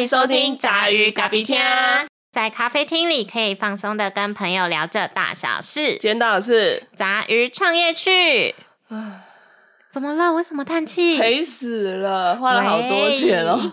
迎收听杂鱼咖啡厅。在咖啡厅里可以放松的跟朋友聊着大小事。今天到的是杂鱼创业去。怎么了？为什么叹气？赔死了，花了好多钱哦。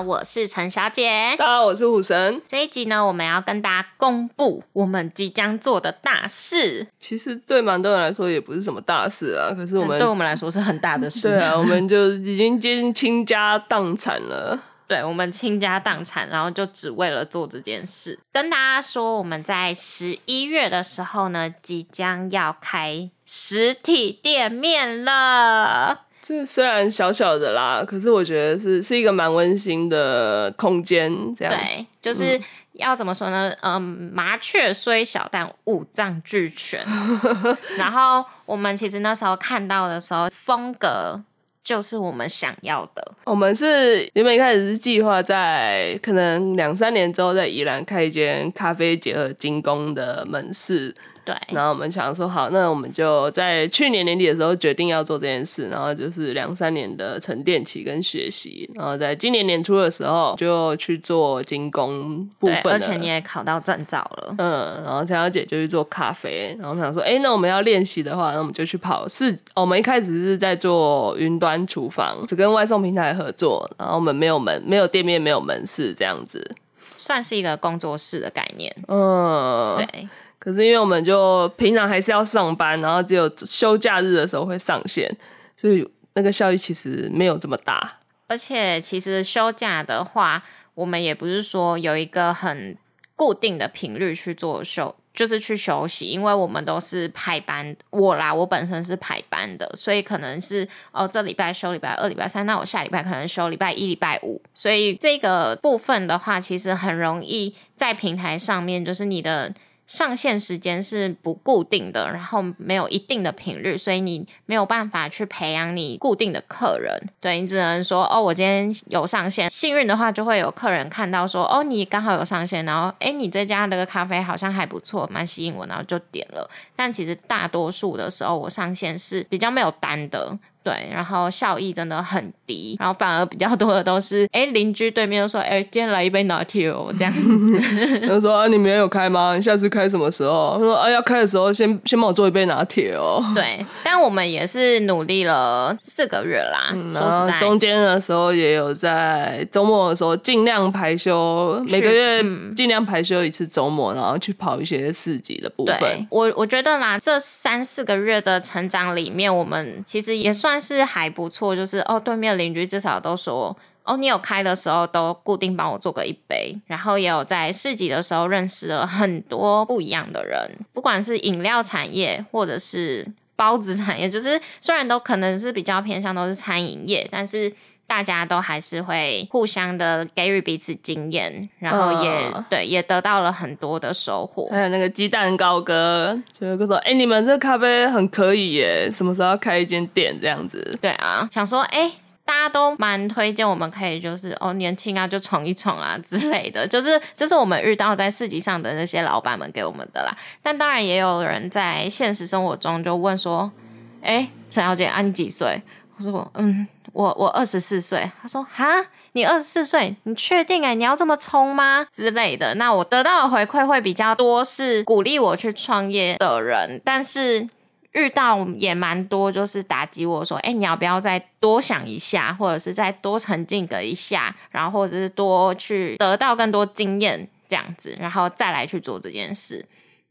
我是陈小姐，大家好，我是虎神。这一集呢，我们要跟大家公布我们即将做的大事。其实对蛮多人来说也不是什么大事啊，可是我们对我们来说是很大的事。对啊，我们就已经接近倾家荡产了。对，我们倾家荡产，然后就只为了做这件事。跟大家说，我们在十一月的时候呢，即将要开实体店面了。这虽然小小的啦，可是我觉得是是一个蛮温馨的空间。这样对，就是要怎么说呢？嗯，麻雀虽小，但五脏俱全。然后我们其实那时候看到的时候，风格就是我们想要的。我们是原本一开始是计划在可能两三年之后，在宜兰开一间咖啡结合精工的门市。对，然后我们想说，好，那我们就在去年年底的时候决定要做这件事，然后就是两三年的沉淀期跟学习，然后在今年年初的时候就去做精工部分，而且你也考到证照了，嗯，然后陈小姐就去做咖啡，然后我们想说，哎，那我们要练习的话，那我们就去跑试。我们一开始是在做云端厨房，只跟外送平台合作，然后我们没有门，没有店面，没有门市，这样子，算是一个工作室的概念，嗯，对。可是因为我们就平常还是要上班，然后只有休假日的时候会上线，所以那个效益其实没有这么大。而且其实休假的话，我们也不是说有一个很固定的频率去做休，就是去休息，因为我们都是排班。我啦，我本身是排班的，所以可能是哦，这礼拜休礼拜二、礼拜三，那我下礼拜可能休礼拜一、礼拜五。所以这个部分的话，其实很容易在平台上面，就是你的。上线时间是不固定的，然后没有一定的频率，所以你没有办法去培养你固定的客人。对你只能说哦，我今天有上线，幸运的话就会有客人看到说哦，你刚好有上线，然后哎，你这家的咖啡好像还不错，蛮吸引我，然后就点了。但其实大多数的时候，我上线是比较没有单的。对，然后效益真的很低，然后反而比较多的都是，哎，邻居对面都说，哎，今天来一杯拿铁哦，这样子。他说啊，你没有开吗？你下次开什么时候？他说啊，要开的时候先先帮我做一杯拿铁哦。对，但我们也是努力了四个月啦。然后中间的时候也有在周末的时候尽量排休，每个月尽量排休一次周末，然后去跑一些市集的部分。我我觉得啦，这三四个月的成长里面，我们其实也算。但是还不错，就是哦，对面邻居至少都说哦，你有开的时候都固定帮我做个一杯，然后也有在市集的时候认识了很多不一样的人，不管是饮料产业或者是包子产业，就是虽然都可能是比较偏向都是餐饮业，但是。大家都还是会互相的给予彼此经验，然后也对，也得到了很多的收获。还有那个鸡蛋糕哥，就说：“哎，你们这咖啡很可以耶，什么时候要开一间店这样子？”对啊，想说，哎，大家都蛮推荐，我们可以就是哦，年轻啊，就闯一闯啊之类的，就是这是我们遇到在市集上的那些老板们给我们的啦。但当然也有人在现实生活中就问说：“哎，陈小姐，啊，你几岁？”我说：“嗯。”我我二十四岁，他说哈，你二十四岁，你确定哎，你要这么冲吗之类的？那我得到的回馈会比较多，是鼓励我去创业的人，但是遇到也蛮多，就是打击我说，哎，你要不要再多想一下，或者是再多沉浸个一下，然后或者是多去得到更多经验这样子，然后再来去做这件事。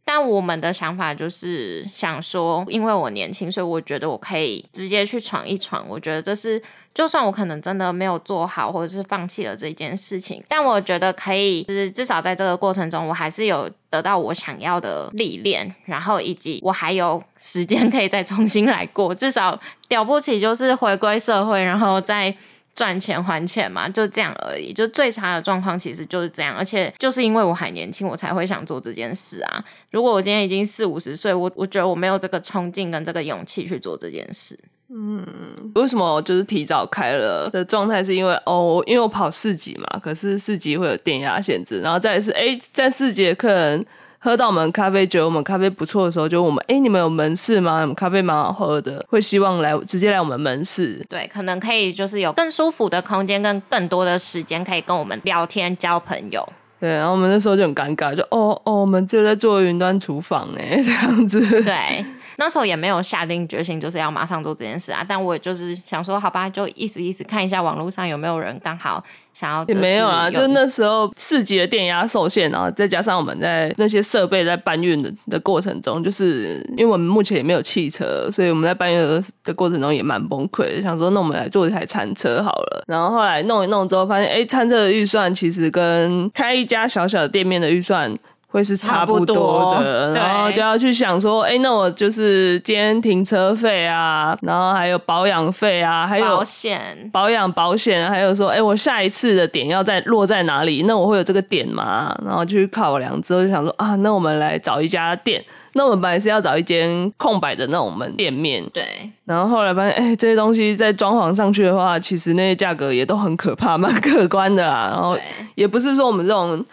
但我们的想法就是想说，因为我年轻，所以我觉得我可以直接去闯一闯。我觉得这是，就算我可能真的没有做好，或者是放弃了这件事情，但我觉得可以，就是至少在这个过程中，我还是有得到我想要的历练，然后以及我还有时间可以再重新来过。至少了不起就是回归社会，然后再。赚钱还钱嘛，就这样而已。就最差的状况其实就是这样，而且就是因为我还年轻，我才会想做这件事啊。如果我今天已经四五十岁，我我觉得我没有这个冲劲跟这个勇气去做这件事。嗯为什么就是提早开了的状态？是因为哦，因为我跑四级嘛，可是四级会有电压限制，然后再是哎，在四级的客人喝到我们咖啡，觉得我们咖啡不错的时候，就我们哎，你们有门市吗？我们咖啡蛮好喝的，会希望来直接来我们门市。对，可能可以就是有更舒服的空间，跟更多的时间可以跟我们聊天交朋友。对，然后我们那时候就很尴尬，就哦哦，我们就在做云端厨房哎，这样子。对。那时候也没有下定决心，就是要马上做这件事啊。但我就是想说，好吧，就意思意思看一下网络上有没有人刚好想要。也没有啊，就那时候四级的电压受限，然后再加上我们在那些设备在搬运的的过程中，就是因为我们目前也没有汽车，所以我们在搬运的的过程中也蛮崩溃的。想说，那我们来做一台餐车好了。然后后来弄一弄之后，发现哎，餐车的预算其实跟开一家小小的店面的预算。会是差不多的，然后就要去想说，哎，那我就是今天停车费啊，然后还有保养费啊，还有保险、保养保险，还有说，哎，我下一次的点要在落在哪里？那我会有这个点吗？然后去考量之后，就想说啊，那我们来找一家店。那我们本来是要找一间空白的那种门店面，对。然后后来发现，哎，这些东西在装潢上去的话，其实那些价格也都很可怕，蛮可观的啦。然后也不是说我们这种。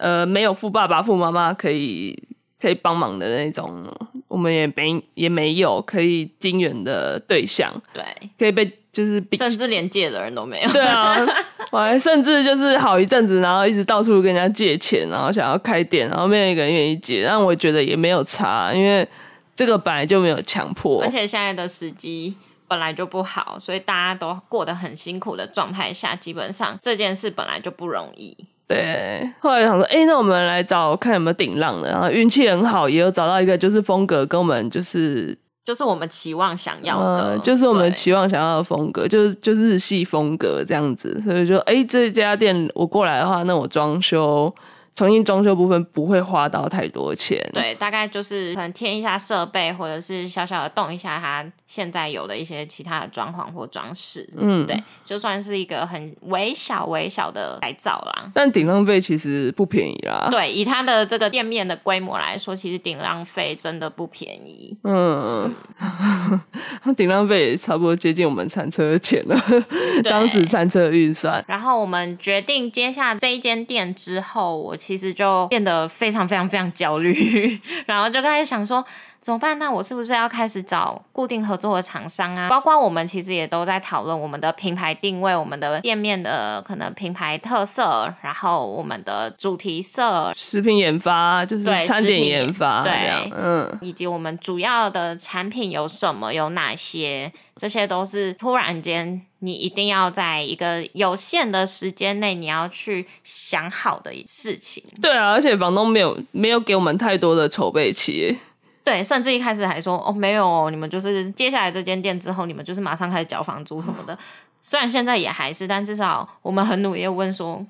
呃，没有富爸爸、富妈妈可以可以帮忙的那种，我们也没也没有可以金援的对象，对，可以被就是甚至连借的人都没有，对啊，我还甚至就是好一阵子，然后一直到处跟人家借钱，然后想要开店，然后没有一个人愿意借，但我觉得也没有差，因为这个本来就没有强迫，而且现在的时机本来就不好，所以大家都过得很辛苦的状态下，基本上这件事本来就不容易。对，后来想说，哎，那我们来找看有没有顶浪的，然后运气很好，也有找到一个，就是风格跟我们就是就是我们期望想要的，就是我们期望想要的风格，就是就是日系风格这样子，所以就哎，这家店我过来的话，那我装修。重新装修部分不会花到太多钱，对，大概就是可能添一下设备，或者是小小的动一下它现在有的一些其他的装潢或装饰，嗯，对，就算是一个很微小微小的改造啦。但顶浪费其实不便宜啦，对，以它的这个店面的规模来说，其实顶浪费真的不便宜。嗯，顶浪费也差不多接近我们餐车的钱了，当时餐车预算。然后我们决定接下这一间店之后，我。其其实就变得非常非常非常焦虑，然后就开始想说怎么办？那我是不是要开始找固定合作的厂商啊？包括我们其实也都在讨论我们的品牌定位、我们的店面的可能品牌特色，然后我们的主题色、食品研发，就是餐点研发，对，嗯，以及我们主要的产品有什么、有哪些，这些都是突然间。你一定要在一个有限的时间内，你要去想好的事情。对啊，而且房东没有没有给我们太多的筹备期。对，甚至一开始还说哦，没有，你们就是接下来这间店之后，你们就是马上开始交房租什么的。虽然现在也还是，但至少我们很努力问说，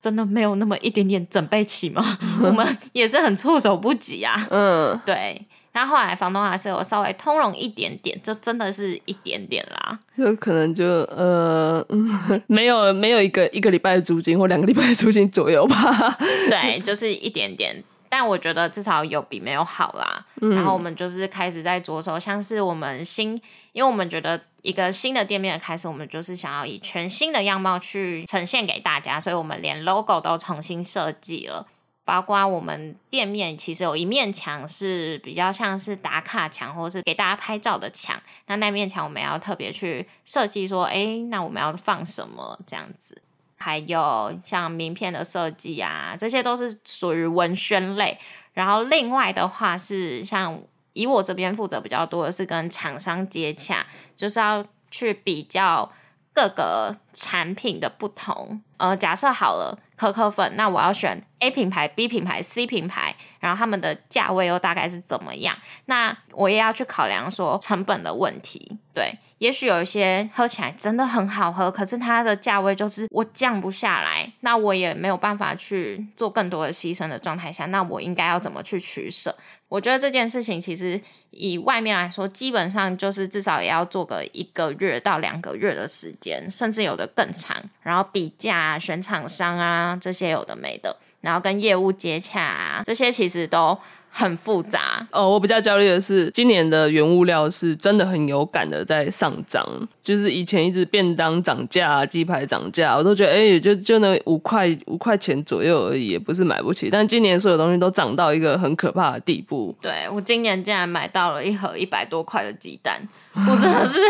真的没有那么一点点准备起吗？我们也是很措手不及啊。嗯，对。那后后来房东还是有稍微通融一点点，就真的是一点点啦，就可能就呃，没有没有一个一个礼拜的租金或两个礼拜的租金左右吧。对，就是一点点，但我觉得至少有比没有好啦。然后我们就是开始在着手，像是我们新，因为我们觉得一个新的店面的开始，我们就是想要以全新的样貌去呈现给大家，所以我们连 logo 都重新设计了。包括我们店面其实有一面墙是比较像是打卡墙，或者是给大家拍照的墙。那那面墙我们要特别去设计，说，哎，那我们要放什么这样子？还有像名片的设计啊，这些都是属于文宣类。然后另外的话是像以我这边负责比较多的是跟厂商接洽，就是要去比较。各个产品的不同，呃，假设好了可可粉，那我要选 A 品牌、B 品牌、C 品牌，然后他们的价位又大概是怎么样？那我也要去考量说成本的问题。对，也许有一些喝起来真的很好喝，可是它的价位就是我降不下来，那我也没有办法去做更多的牺牲的状态下，那我应该要怎么去取舍？我觉得这件事情其实以外面来说，基本上就是至少也要做个一个月到两个月的时间，甚至有的更长。然后比价、选厂商啊，这些有的没的，然后跟业务接洽啊，这些其实都很复杂。哦，我比较焦虑的是，今年的原物料是真的很有感的在上涨，就是以前一直便当涨价、鸡排涨价，我都觉得哎，也就就那五块五块钱左右而已，也不是买不起。但今年所有东西都涨到一个很可怕的地步。对我今年竟然买到了一盒一百多块的鸡蛋，我真的是。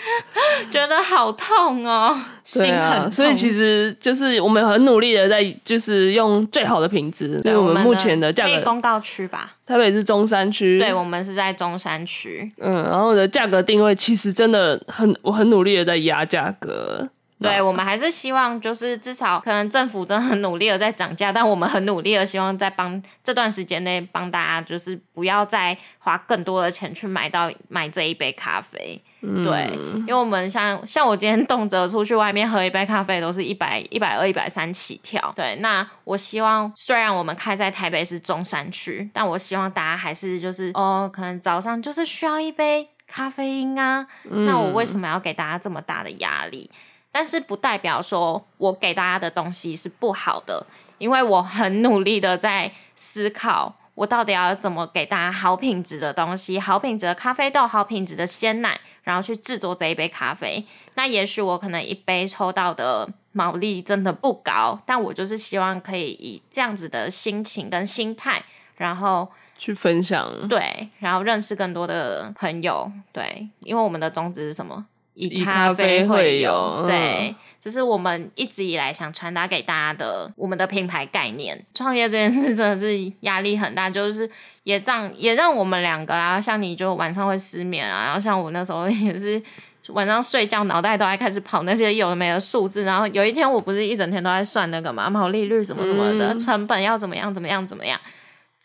觉得好痛哦，心很所以其实就是我们很努力的在，就是用最好的品质。对我们目前的价格公告区吧，台北是中山区，对我们是在中山区。嗯，然后的价格定位其实真的很，我很努力的在压价格。对我们还是希望，就是至少可能政府真的很努力的在涨价，但我们很努力的希望在帮这段时间内帮大家，就是不要再花更多的钱去买到买这一杯咖啡。对，因为我们像像我今天动辄出去外面喝一杯咖啡都是一百一百二一百三起跳。对，那我希望虽然我们开在台北市中山区，但我希望大家还是就是哦，可能早上就是需要一杯咖啡因啊。那我为什么要给大家这么大的压力？但是不代表说我给大家的东西是不好的，因为我很努力的在思考，我到底要怎么给大家好品质的东西，好品质的咖啡豆，好品质的鲜奶，然后去制作这一杯咖啡。那也许我可能一杯抽到的毛利真的不高，但我就是希望可以以这样子的心情跟心态，然后去分享，对，然后认识更多的朋友，对，因为我们的宗旨是什么？以咖啡会友，对，这是我们一直以来想传达给大家的我们的品牌概念。创业这件事真的是压力很大，就是也让也让我们两个啦，像你就晚上会失眠啊，然后像我那时候也是晚上睡觉脑袋都还开始跑那些有的没的数字，然后有一天我不是一整天都在算那个嘛毛利率什么什么的成本要怎么样怎么样怎么样。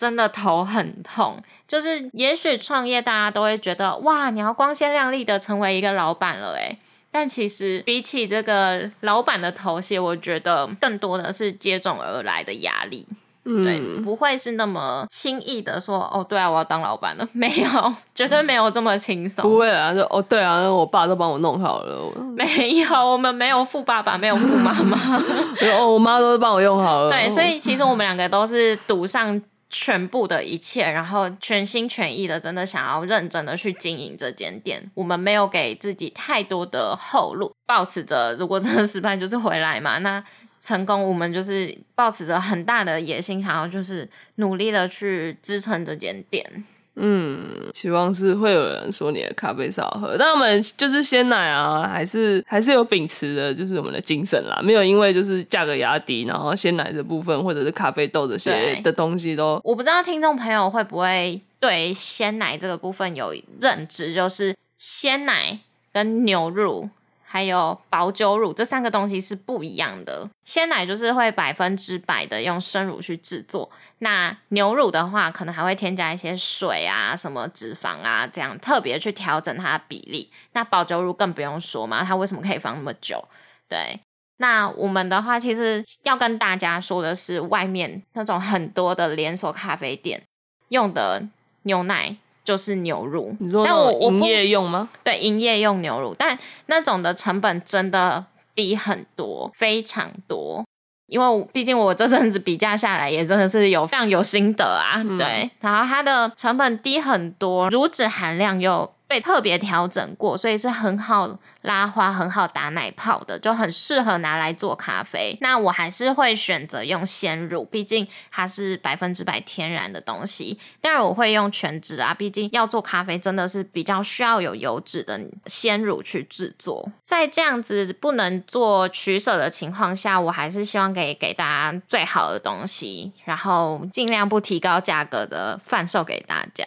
真的头很痛，就是也许创业大家都会觉得哇，你要光鲜亮丽的成为一个老板了诶但其实比起这个老板的头衔，我觉得更多的是接踵而来的压力，对，不会是那么轻易的说哦，对啊，我要当老板了，没有，绝对没有这么轻松，不会啊，就哦，对啊，我爸都帮我弄好了，没有，我们没有富爸爸，没有富妈妈，哦，我妈都帮我用好了，对，所以其实我们两个都是赌上。全部的一切，然后全心全意的，真的想要认真的去经营这间店。我们没有给自己太多的后路，保持着如果真的失败就是回来嘛。那成功，我们就是保持着很大的野心，想要就是努力的去支撑这间店。嗯，期望是会有人说你的咖啡少喝，但我们就是鲜奶啊，还是还是有秉持的，就是我们的精神啦，没有因为就是价格压低，然后鲜奶的部分或者是咖啡豆这些的东西都，我不知道听众朋友会不会对鲜奶这个部分有认知，就是鲜奶跟牛乳。还有保酒乳这三个东西是不一样的。鲜奶就是会百分之百的用生乳去制作，那牛乳的话，可能还会添加一些水啊、什么脂肪啊，这样特别去调整它的比例。那保酒乳更不用说嘛，它为什么可以放那么久？对，那我们的话，其实要跟大家说的是，外面那种很多的连锁咖啡店用的牛奶。就是牛乳，但我营业用吗？对，营业用牛乳，但那种的成本真的低很多，非常多。因为毕竟我这阵子比价下来，也真的是有非常有心得啊。对，然后它的成本低很多，乳脂含量又被特别调整过，所以是很好。拉花很好打奶泡的，就很适合拿来做咖啡。那我还是会选择用鲜乳，毕竟它是百分之百天然的东西。当然我会用全脂啊，毕竟要做咖啡真的是比较需要有油脂的鲜乳去制作。在这样子不能做取舍的情况下，我还是希望给给大家最好的东西，然后尽量不提高价格的贩售给大家。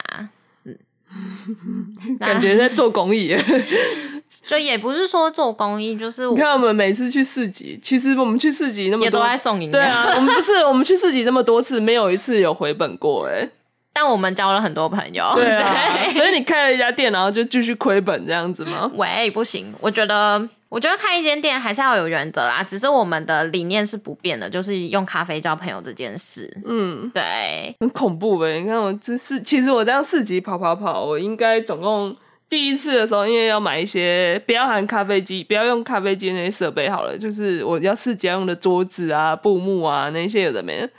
嗯，感觉在做公益。就也不是说做公益，就是你看我们每次去市集，其实我们去市集那么多，也都在送饮料。对啊，我们不是我们去市集这么多次，没有一次有回本过哎。但我们交了很多朋友，对啊，所以你开了一家店，然后就继续亏本这样子吗？喂，不行，我觉得，我觉得开一间店还是要有原则啦。只是我们的理念是不变的，就是用咖啡交朋友这件事。嗯，对，很恐怖呗。你看我这是，其实我这样四级跑跑跑，我应该总共。第一次的时候，因为要买一些不要含咖啡机，不要用咖啡机那些设备好了，就是我要试家用的桌子啊、布幕啊那些有的没的。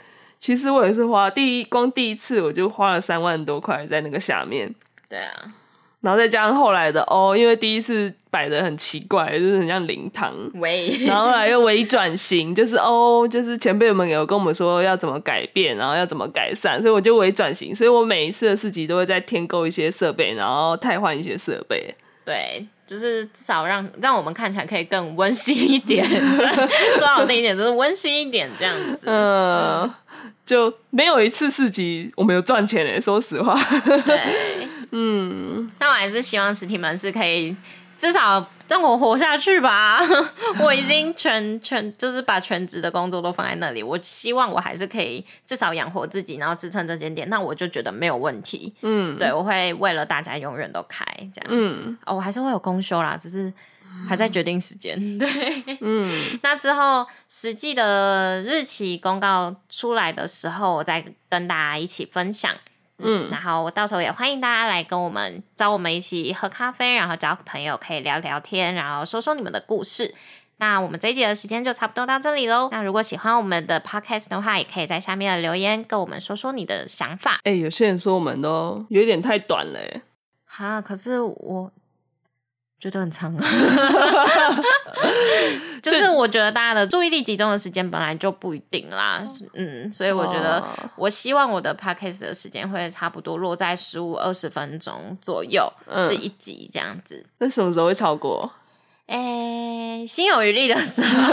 其实我也是花第一光第一次我就花了三万多块在那个下面，对啊，然后再加上后来的哦，因为第一次摆的很奇怪，就是很像灵堂，喂，然后后来又微转型，就是哦，就是前辈们有跟我们说要怎么改变，然后要怎么改善，所以我就微转型，所以我每一次的市集都会再添购一些设备，然后汰换一些设备。对，就是至少让让我们看起来可以更温馨一点。说好听一点，就是温馨一点这样子。嗯，就没有一次四级我们有赚钱诶，说实话。对，嗯，但我还是希望实体门市可以至少让我活下去吧。我已经全全就是把全职的工作都放在那里，我希望我还是可以至少养活自己，然后支撑这间店，那我就觉得没有问题。嗯，对，我会为了大家永远都开这样。嗯哦，我还是会有公休啦，只是还在决定时间。对，嗯 那之后实际的日期公告出来的时候，我再跟大家一起分享。嗯然后我到时候也欢迎大家来跟我们找我们一起喝咖啡，然后交朋友，可以聊聊天，然后说说你们的故事。那我们这一集的时间就差不多到这里喽。那如果喜欢我们的 podcast 的话，也可以在下面的留言跟我们说说你的想法。哎、有些人说我们都有点太短了诶，哈，可是我觉得很长啊，就是我觉得大家的注意力集中的时间本来就不一定啦，嗯，所以我觉得哦我希望我的 podcast 的时间会差不多落在十五二十分钟左右，嗯是一集这样子。那什么时候会超过？诶、心有余力的时候，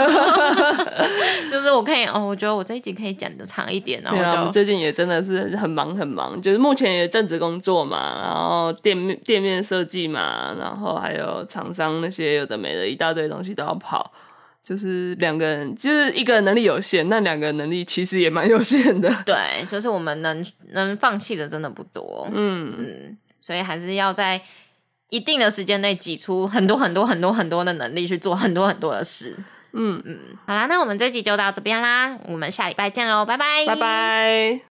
就是我可以哦，我觉得我这一集可以讲的长一点，然后就最近也真的是很忙很忙，就是目前也正职工作嘛，然后店面店面设计嘛，然后还有厂商那些有的没的一大堆东西都要跑，就是两个人，就是一个人能力有限，那两个人能力其实也蛮有限的。对，就是我们能能放弃的真的不多，嗯，嗯，所以还是要在一定的时间内挤出很多很多很多很多的能力去做很多很多的事。嗯嗯，好啦，那我们这集就到这边啦，我们下礼拜见喽，拜拜，拜拜。